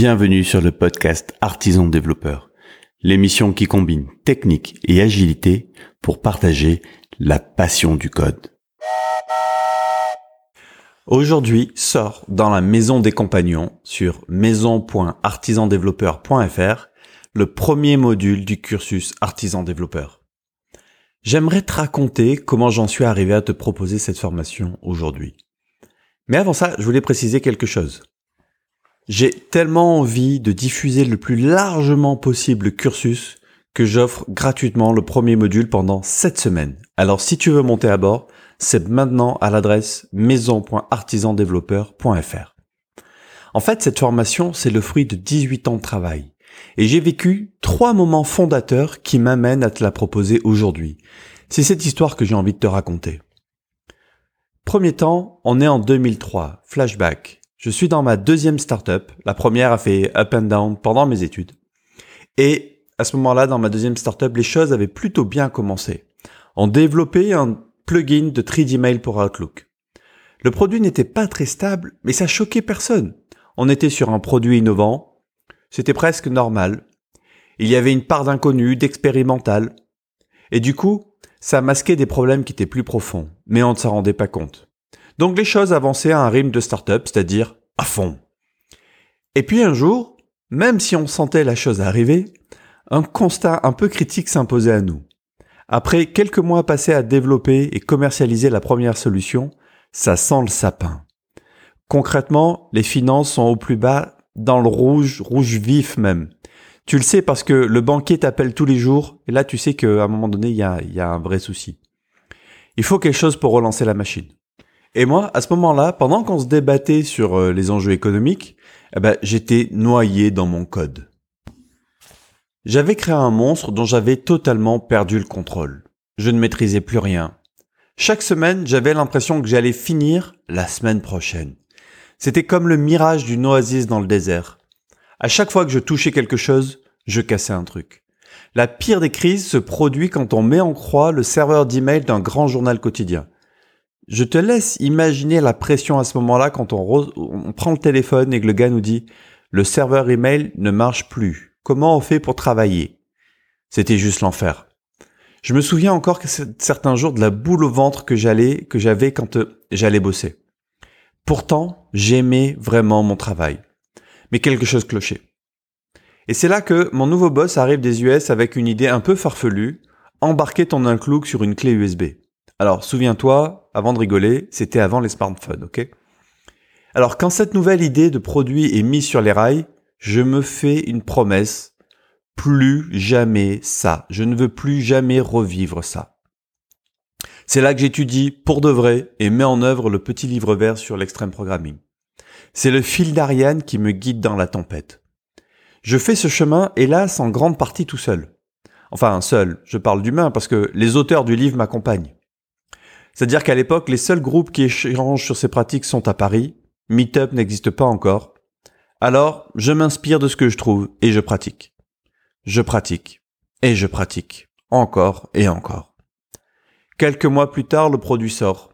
Bienvenue sur le podcast Artisan Développeur, l'émission qui combine technique et agilité pour partager la passion du code. Aujourd'hui sort dans la maison des compagnons sur maison.artisandéveloppeur.fr le premier module du cursus artisan développeur. J'aimerais te raconter comment j'en suis arrivé à te proposer cette formation aujourd'hui. Mais avant ça, je voulais préciser quelque chose. J'ai tellement envie de diffuser le plus largement possible le cursus que j'offre gratuitement le premier module pendant 7 semaines. Alors si tu veux monter à bord, c'est maintenant à l'adresse maison.artisandéveloppeur.fr. En fait, cette formation, c'est le fruit de 18 ans de travail. Et j'ai vécu trois moments fondateurs qui m'amènent à te la proposer aujourd'hui. C'est cette histoire que j'ai envie de te raconter. Premier temps, on est en 2003, flashback. Je suis dans ma deuxième startup. La première a fait up and down pendant mes études. Et à ce moment-là, dans ma deuxième startup, les choses avaient plutôt bien commencé. On développait un plugin de 3D Mail pour Outlook. Le produit n'était pas très stable, mais ça choquait personne. On était sur un produit innovant. C'était presque normal. Il y avait une part d'inconnu, d'expérimental. Et du coup, ça masquait des problèmes qui étaient plus profonds, mais on ne s'en rendait pas compte. Donc les choses avançaient à un rythme de start-up, c'est-à-dire à fond. Et puis un jour, même si on sentait la chose arriver, un constat un peu critique s'imposait à nous. Après quelques mois passés à développer et commercialiser la première solution, ça sent le sapin. Concrètement, les finances sont au plus bas, dans le rouge, rouge vif même. Tu le sais parce que le banquier t'appelle tous les jours, et là tu sais qu'à un moment donné, il y a, y a un vrai souci. Il faut quelque chose pour relancer la machine. Et moi, à ce moment-là, pendant qu'on se débattait sur euh, les enjeux économiques, eh ben, j'étais noyé dans mon code. J'avais créé un monstre dont j'avais totalement perdu le contrôle. Je ne maîtrisais plus rien. Chaque semaine, j'avais l'impression que j'allais finir la semaine prochaine. C'était comme le mirage d'une oasis dans le désert. À chaque fois que je touchais quelque chose, je cassais un truc. La pire des crises se produit quand on met en croix le serveur d'email d'un grand journal quotidien. Je te laisse imaginer la pression à ce moment-là quand on, prend le téléphone et que le gars nous dit le serveur email ne marche plus. Comment on fait pour travailler? C'était juste l'enfer. Je me souviens encore que certains jours de la boule au ventre que j'allais, que j'avais quand euh, j'allais bosser. Pourtant, j'aimais vraiment mon travail. Mais quelque chose clochait. Et c'est là que mon nouveau boss arrive des US avec une idée un peu farfelue, embarquer ton inclus sur une clé USB. Alors, souviens-toi, avant de rigoler, c'était avant les smartphones, ok? Alors, quand cette nouvelle idée de produit est mise sur les rails, je me fais une promesse. Plus jamais ça. Je ne veux plus jamais revivre ça. C'est là que j'étudie pour de vrai et mets en œuvre le petit livre vert sur l'extrême programming. C'est le fil d'Ariane qui me guide dans la tempête. Je fais ce chemin, hélas, en grande partie tout seul. Enfin, seul, je parle d'humain parce que les auteurs du livre m'accompagnent. C'est-à-dire qu'à l'époque, les seuls groupes qui échangent sur ces pratiques sont à Paris. Meetup n'existe pas encore. Alors, je m'inspire de ce que je trouve et je pratique. Je pratique. Et je pratique. Encore et encore. Quelques mois plus tard, le produit sort.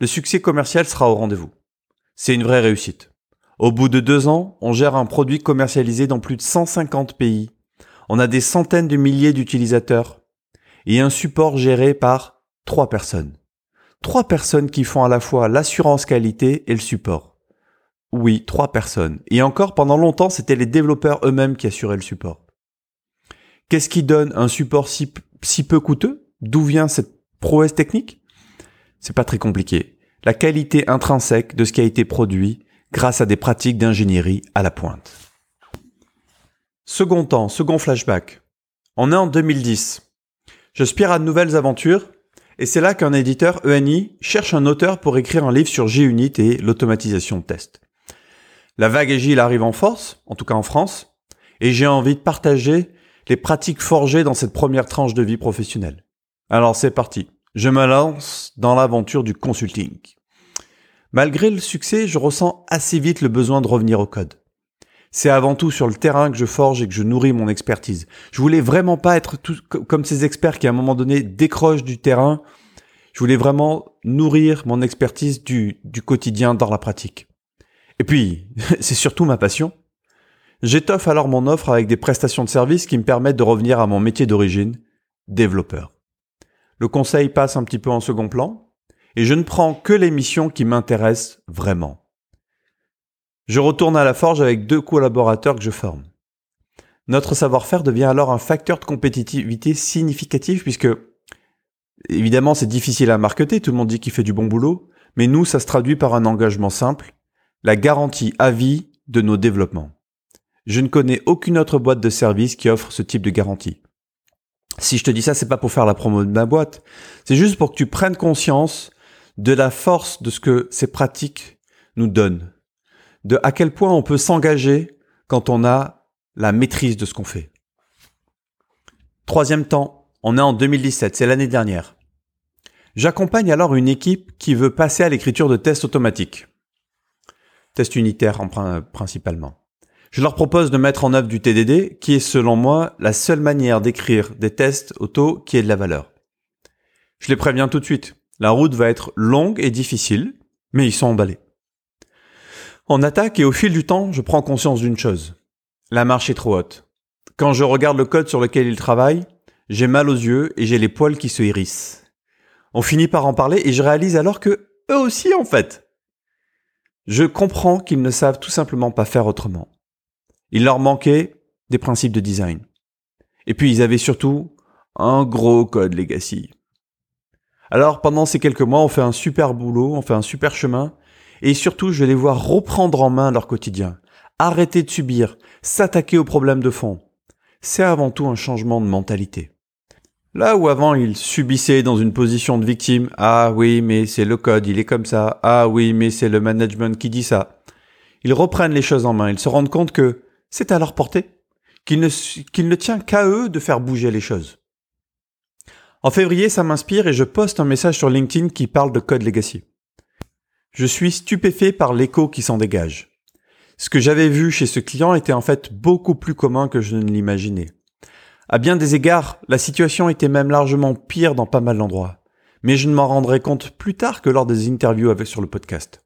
Le succès commercial sera au rendez-vous. C'est une vraie réussite. Au bout de deux ans, on gère un produit commercialisé dans plus de 150 pays. On a des centaines de milliers d'utilisateurs et un support géré par trois personnes trois personnes qui font à la fois l'assurance qualité et le support. Oui, trois personnes. Et encore, pendant longtemps, c'était les développeurs eux-mêmes qui assuraient le support. Qu'est-ce qui donne un support si, si peu coûteux? D'où vient cette prouesse technique? C'est pas très compliqué. La qualité intrinsèque de ce qui a été produit grâce à des pratiques d'ingénierie à la pointe. Second temps, second flashback. On est en 2010. J'aspire à de nouvelles aventures et c'est là qu'un éditeur ENI cherche un auteur pour écrire un livre sur JUnit et l'automatisation de tests. La vague agile arrive en force, en tout cas en France, et j'ai envie de partager les pratiques forgées dans cette première tranche de vie professionnelle. Alors c'est parti, je me lance dans l'aventure du consulting. Malgré le succès, je ressens assez vite le besoin de revenir au code. C'est avant tout sur le terrain que je forge et que je nourris mon expertise. Je voulais vraiment pas être comme ces experts qui à un moment donné décrochent du terrain. Je voulais vraiment nourrir mon expertise du, du quotidien dans la pratique. Et puis, c'est surtout ma passion. J'étoffe alors mon offre avec des prestations de services qui me permettent de revenir à mon métier d'origine, développeur. Le conseil passe un petit peu en second plan, et je ne prends que les missions qui m'intéressent vraiment. Je retourne à la forge avec deux collaborateurs que je forme. Notre savoir-faire devient alors un facteur de compétitivité significatif puisque, évidemment, c'est difficile à marketer, tout le monde dit qu'il fait du bon boulot, mais nous, ça se traduit par un engagement simple, la garantie à vie de nos développements. Je ne connais aucune autre boîte de service qui offre ce type de garantie. Si je te dis ça, c'est pas pour faire la promo de ma boîte, c'est juste pour que tu prennes conscience de la force de ce que ces pratiques nous donnent, de à quel point on peut s'engager quand on a la maîtrise de ce qu'on fait. Troisième temps, on est en 2017, c'est l'année dernière. J'accompagne alors une équipe qui veut passer à l'écriture de tests automatiques. Tests unitaires en principalement. Je leur propose de mettre en œuvre du TDD, qui est selon moi la seule manière d'écrire des tests auto qui ait de la valeur. Je les préviens tout de suite. La route va être longue et difficile, mais ils sont emballés. En attaque et au fil du temps, je prends conscience d'une chose. La marche est trop haute. Quand je regarde le code sur lequel ils travaillent, j'ai mal aux yeux et j'ai les poils qui se hérissent. On finit par en parler et je réalise alors que eux aussi en fait. Je comprends qu'ils ne savent tout simplement pas faire autrement. Il leur manquait des principes de design. Et puis ils avaient surtout un gros code legacy. Alors pendant ces quelques mois, on fait un super boulot, on fait un super chemin, et surtout je les vois reprendre en main leur quotidien, arrêter de subir, s'attaquer aux problèmes de fond. C'est avant tout un changement de mentalité. Là où avant ils subissaient dans une position de victime, ah oui mais c'est le code, il est comme ça, ah oui mais c'est le management qui dit ça. Ils reprennent les choses en main, ils se rendent compte que c'est à leur portée, qu'il ne, qu'il ne tient qu'à eux de faire bouger les choses. En février, ça m'inspire et je poste un message sur LinkedIn qui parle de Code Legacy. Je suis stupéfait par l'écho qui s'en dégage. Ce que j'avais vu chez ce client était en fait beaucoup plus commun que je ne l'imaginais. À bien des égards, la situation était même largement pire dans pas mal d'endroits. Mais je ne m'en rendrai compte plus tard que lors des interviews avec sur le podcast.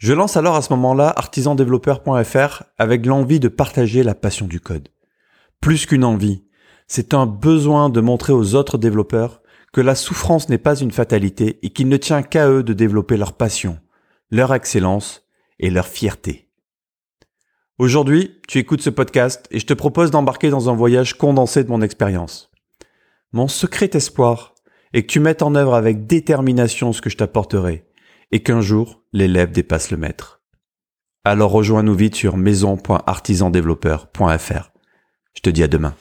Je lance alors à ce moment-là artisandéveloppeur.fr avec l'envie de partager la passion du code. Plus qu'une envie, c'est un besoin de montrer aux autres développeurs que la souffrance n'est pas une fatalité et qu'il ne tient qu'à eux de développer leur passion, leur excellence et leur fierté. Aujourd'hui, tu écoutes ce podcast et je te propose d'embarquer dans un voyage condensé de mon expérience. Mon secret espoir est que tu mettes en œuvre avec détermination ce que je t'apporterai et qu'un jour, l'élève dépasse le maître. Alors rejoins-nous vite sur maison.artisandéveloppeur.fr. Je te dis à demain.